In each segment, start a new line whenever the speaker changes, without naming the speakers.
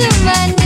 It's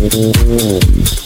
I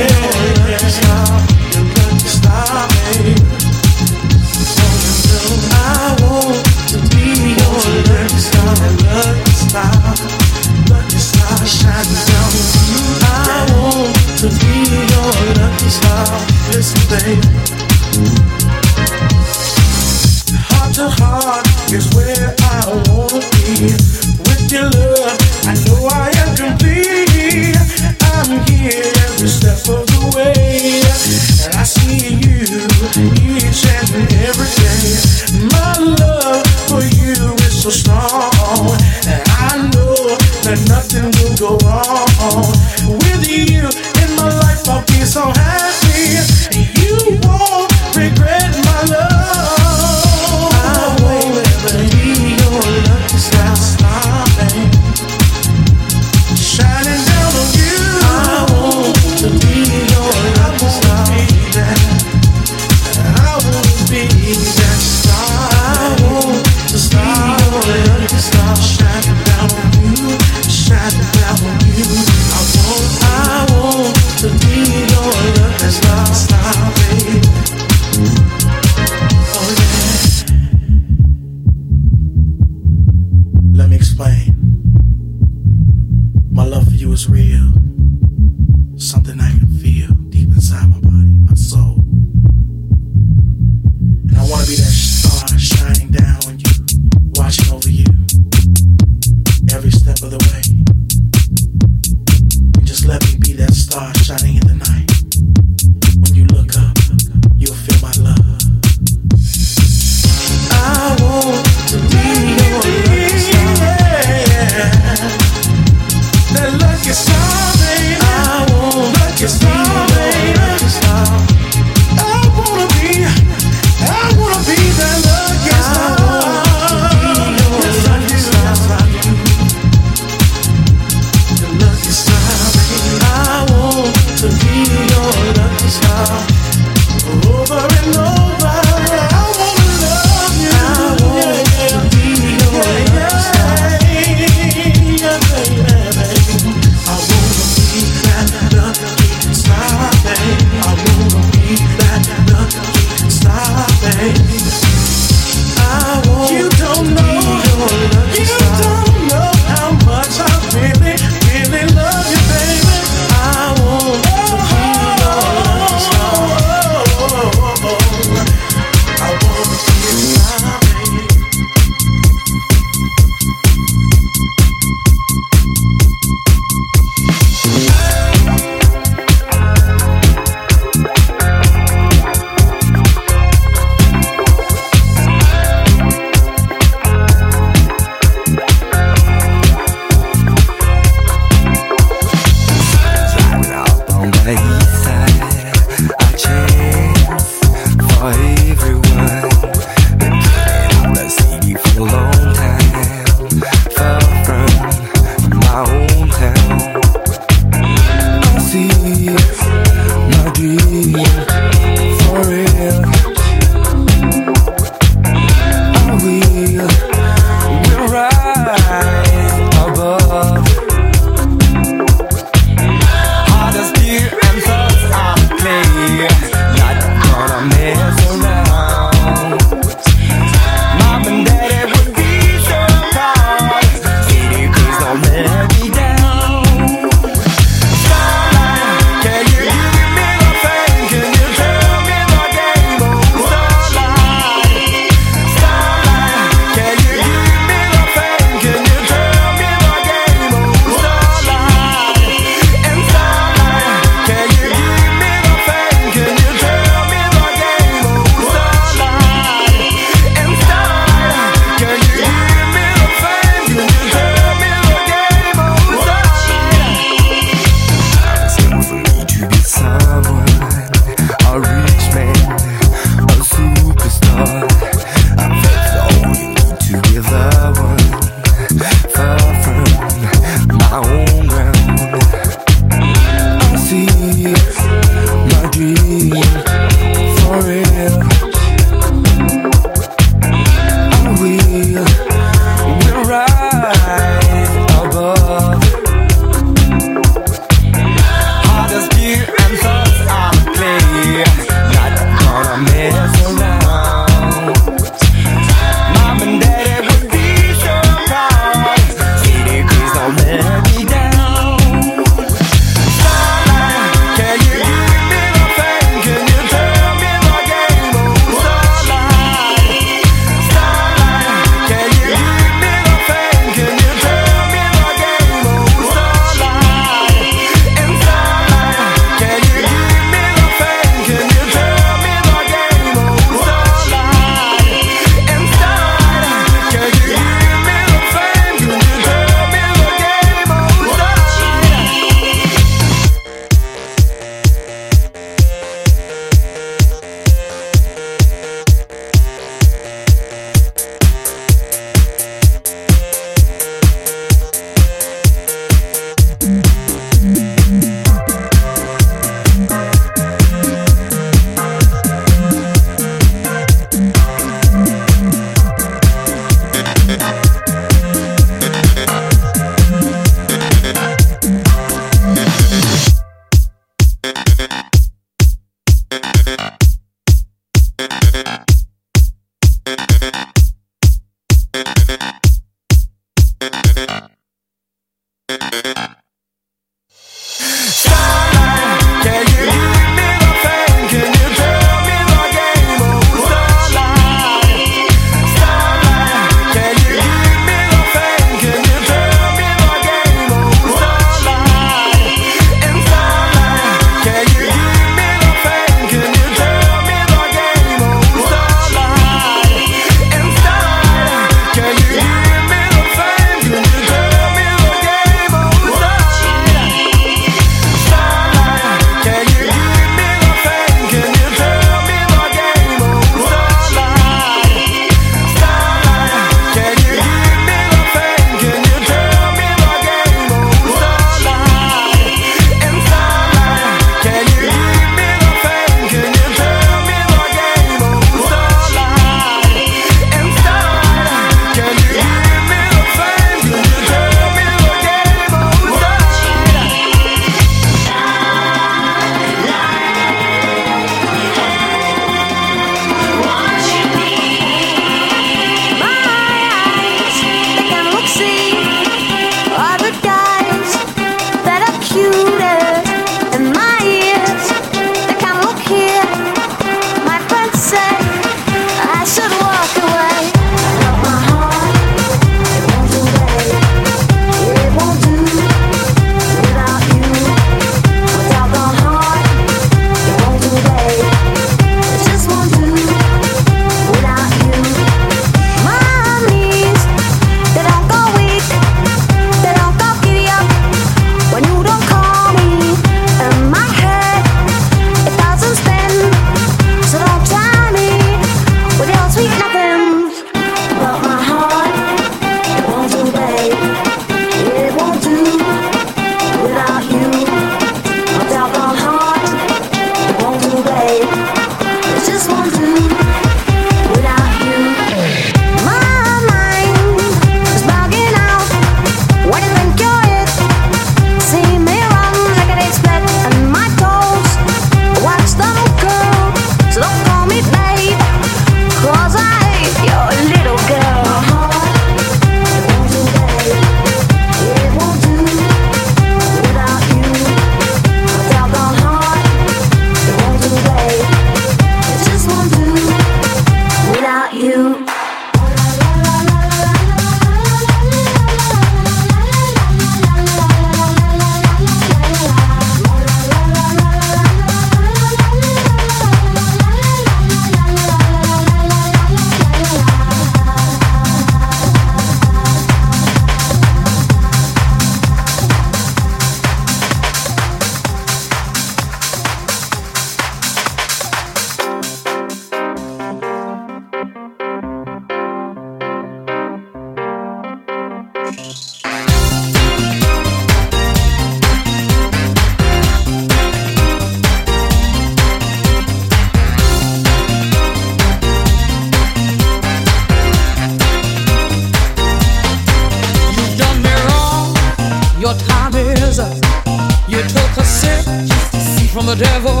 Moving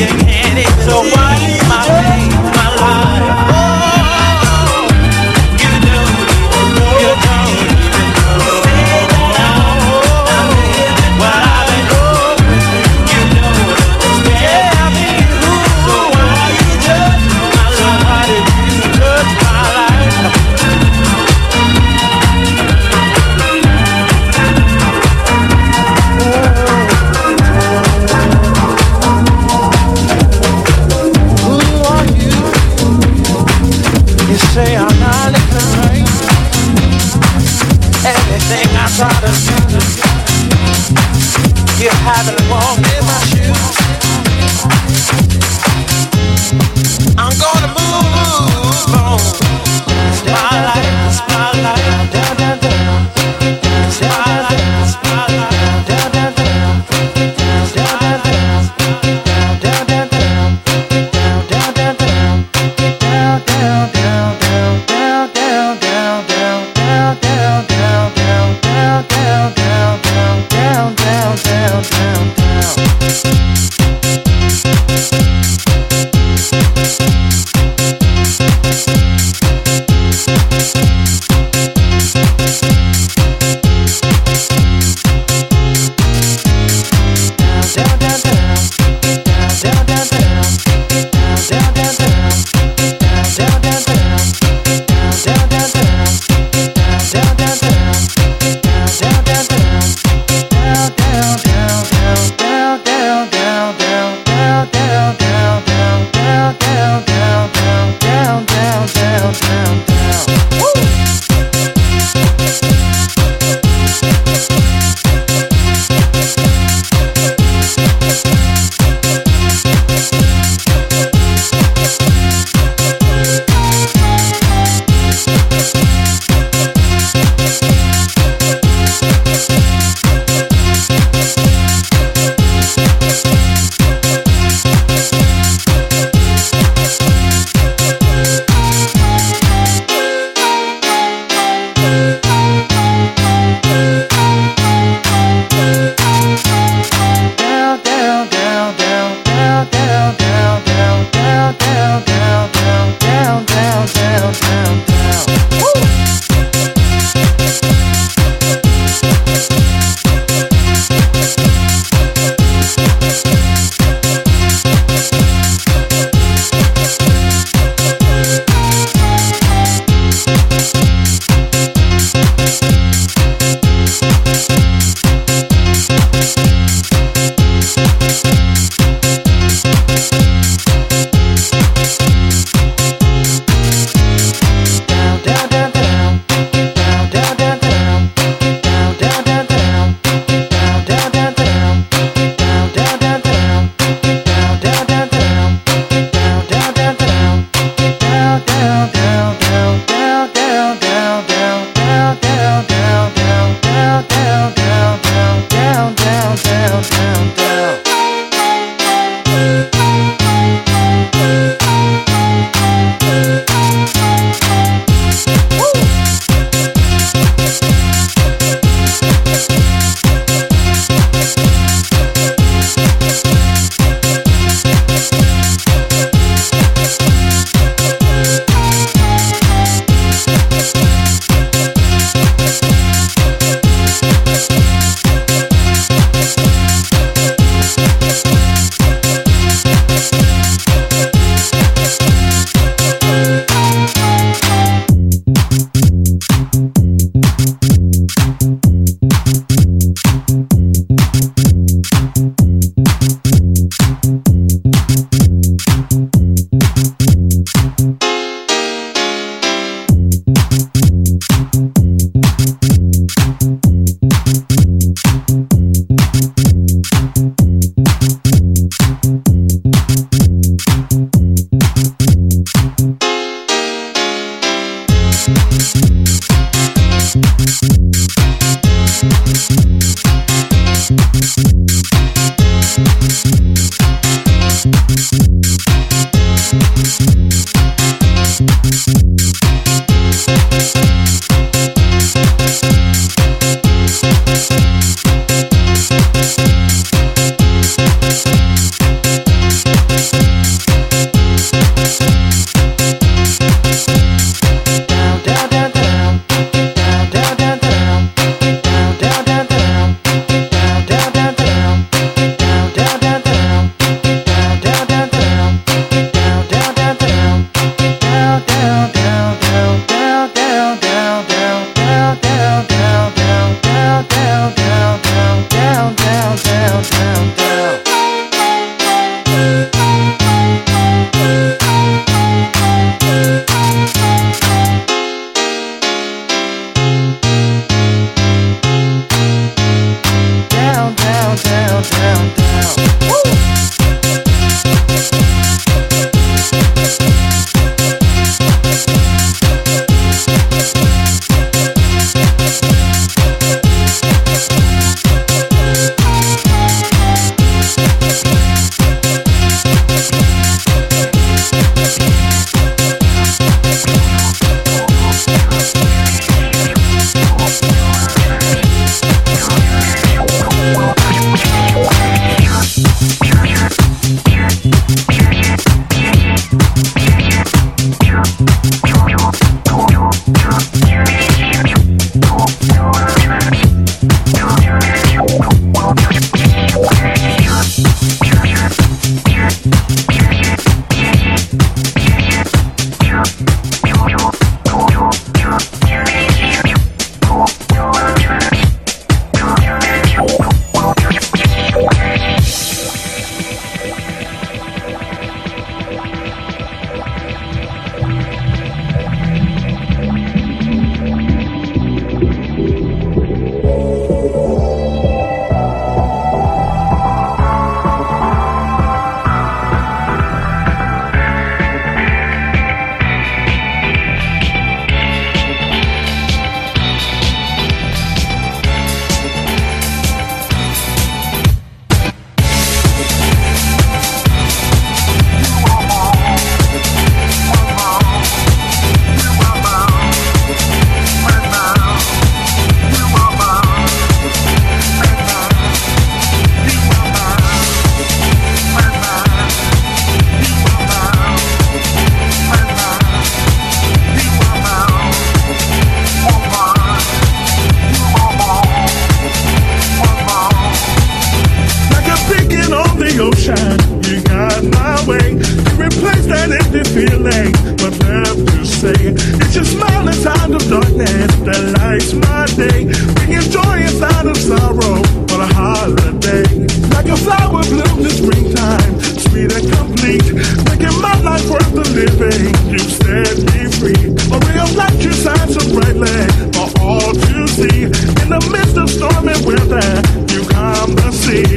you can. It's so why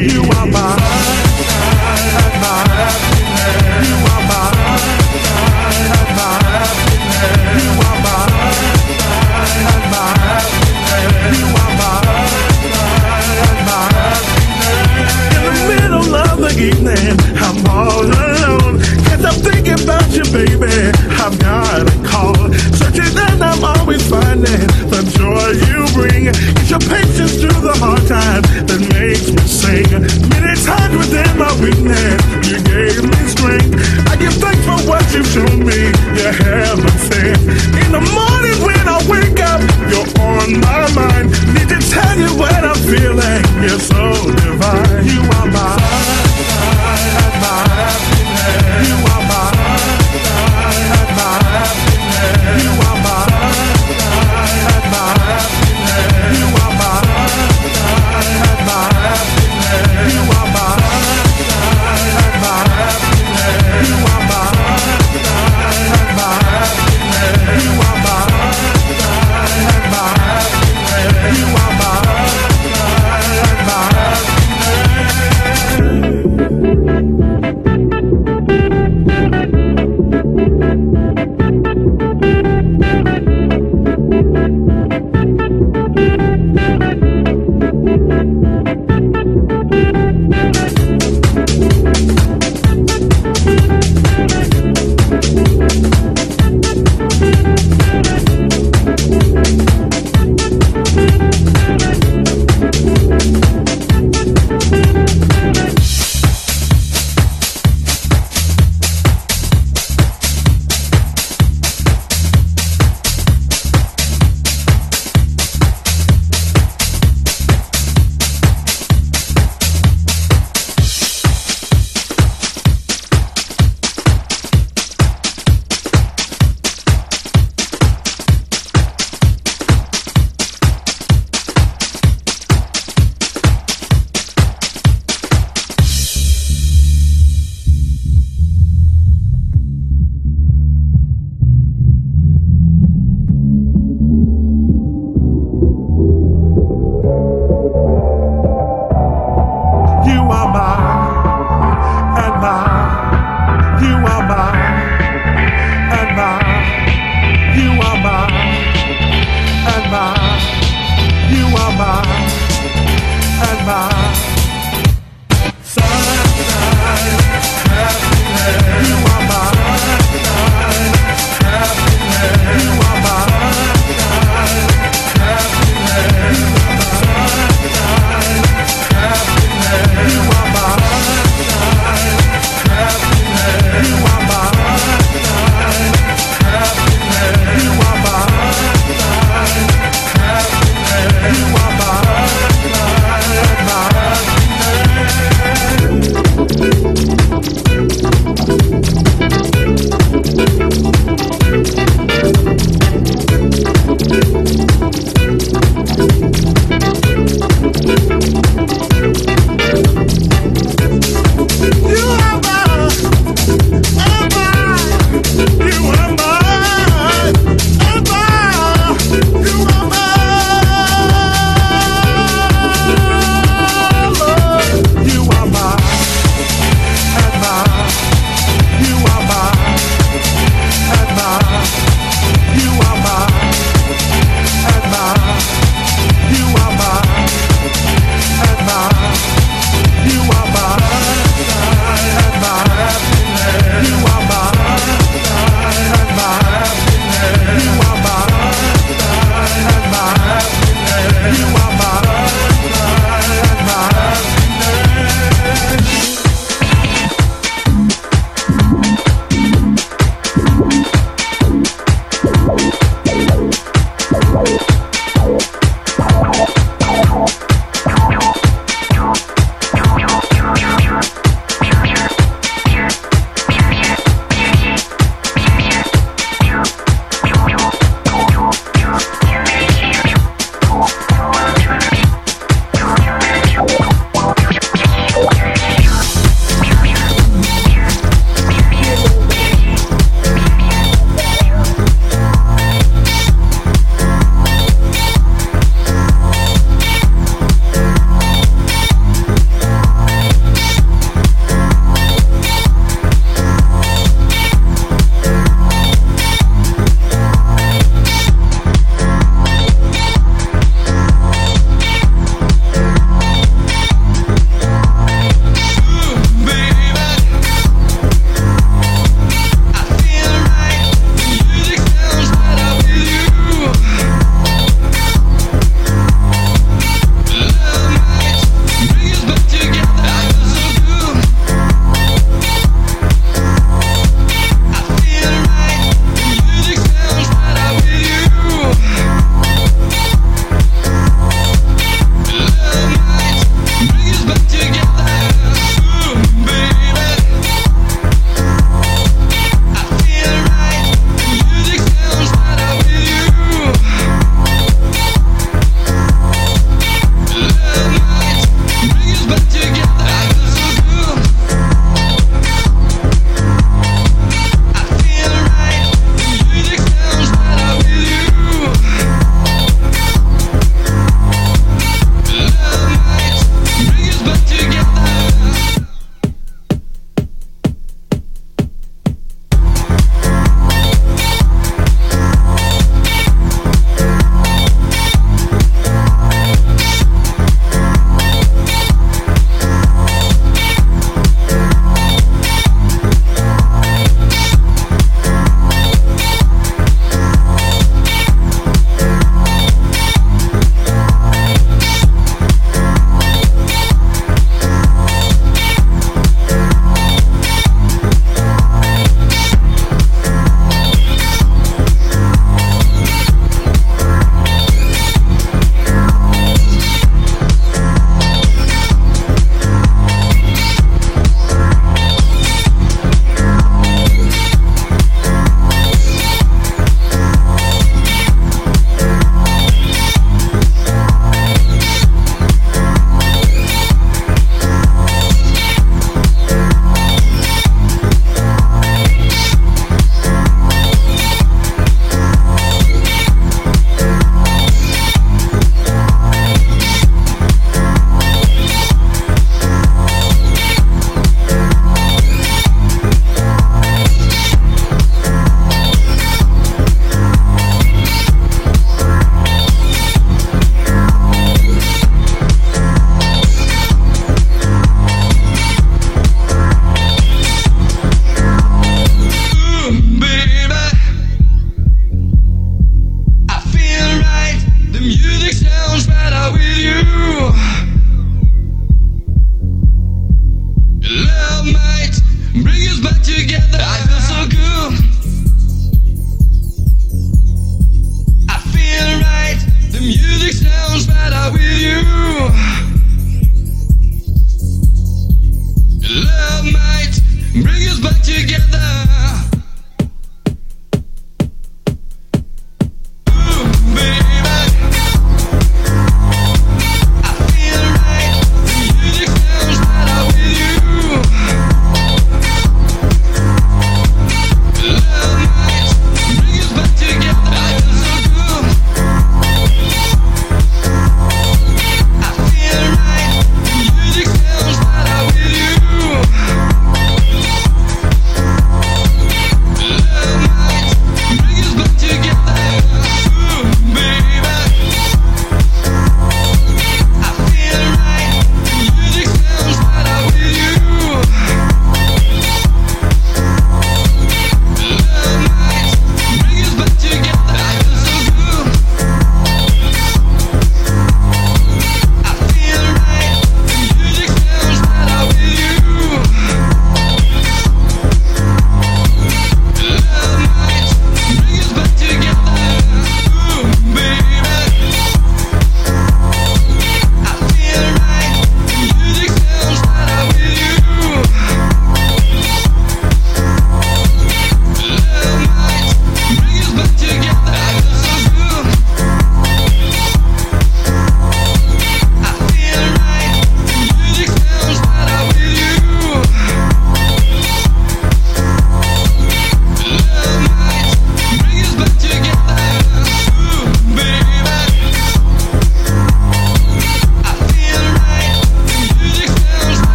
You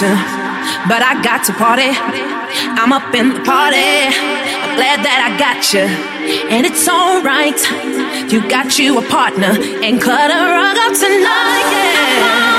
to,
but I got to party. I'm up in the party. I'm glad that I got you, and it's alright. You got you a partner, and cut a rug up tonight. Yeah.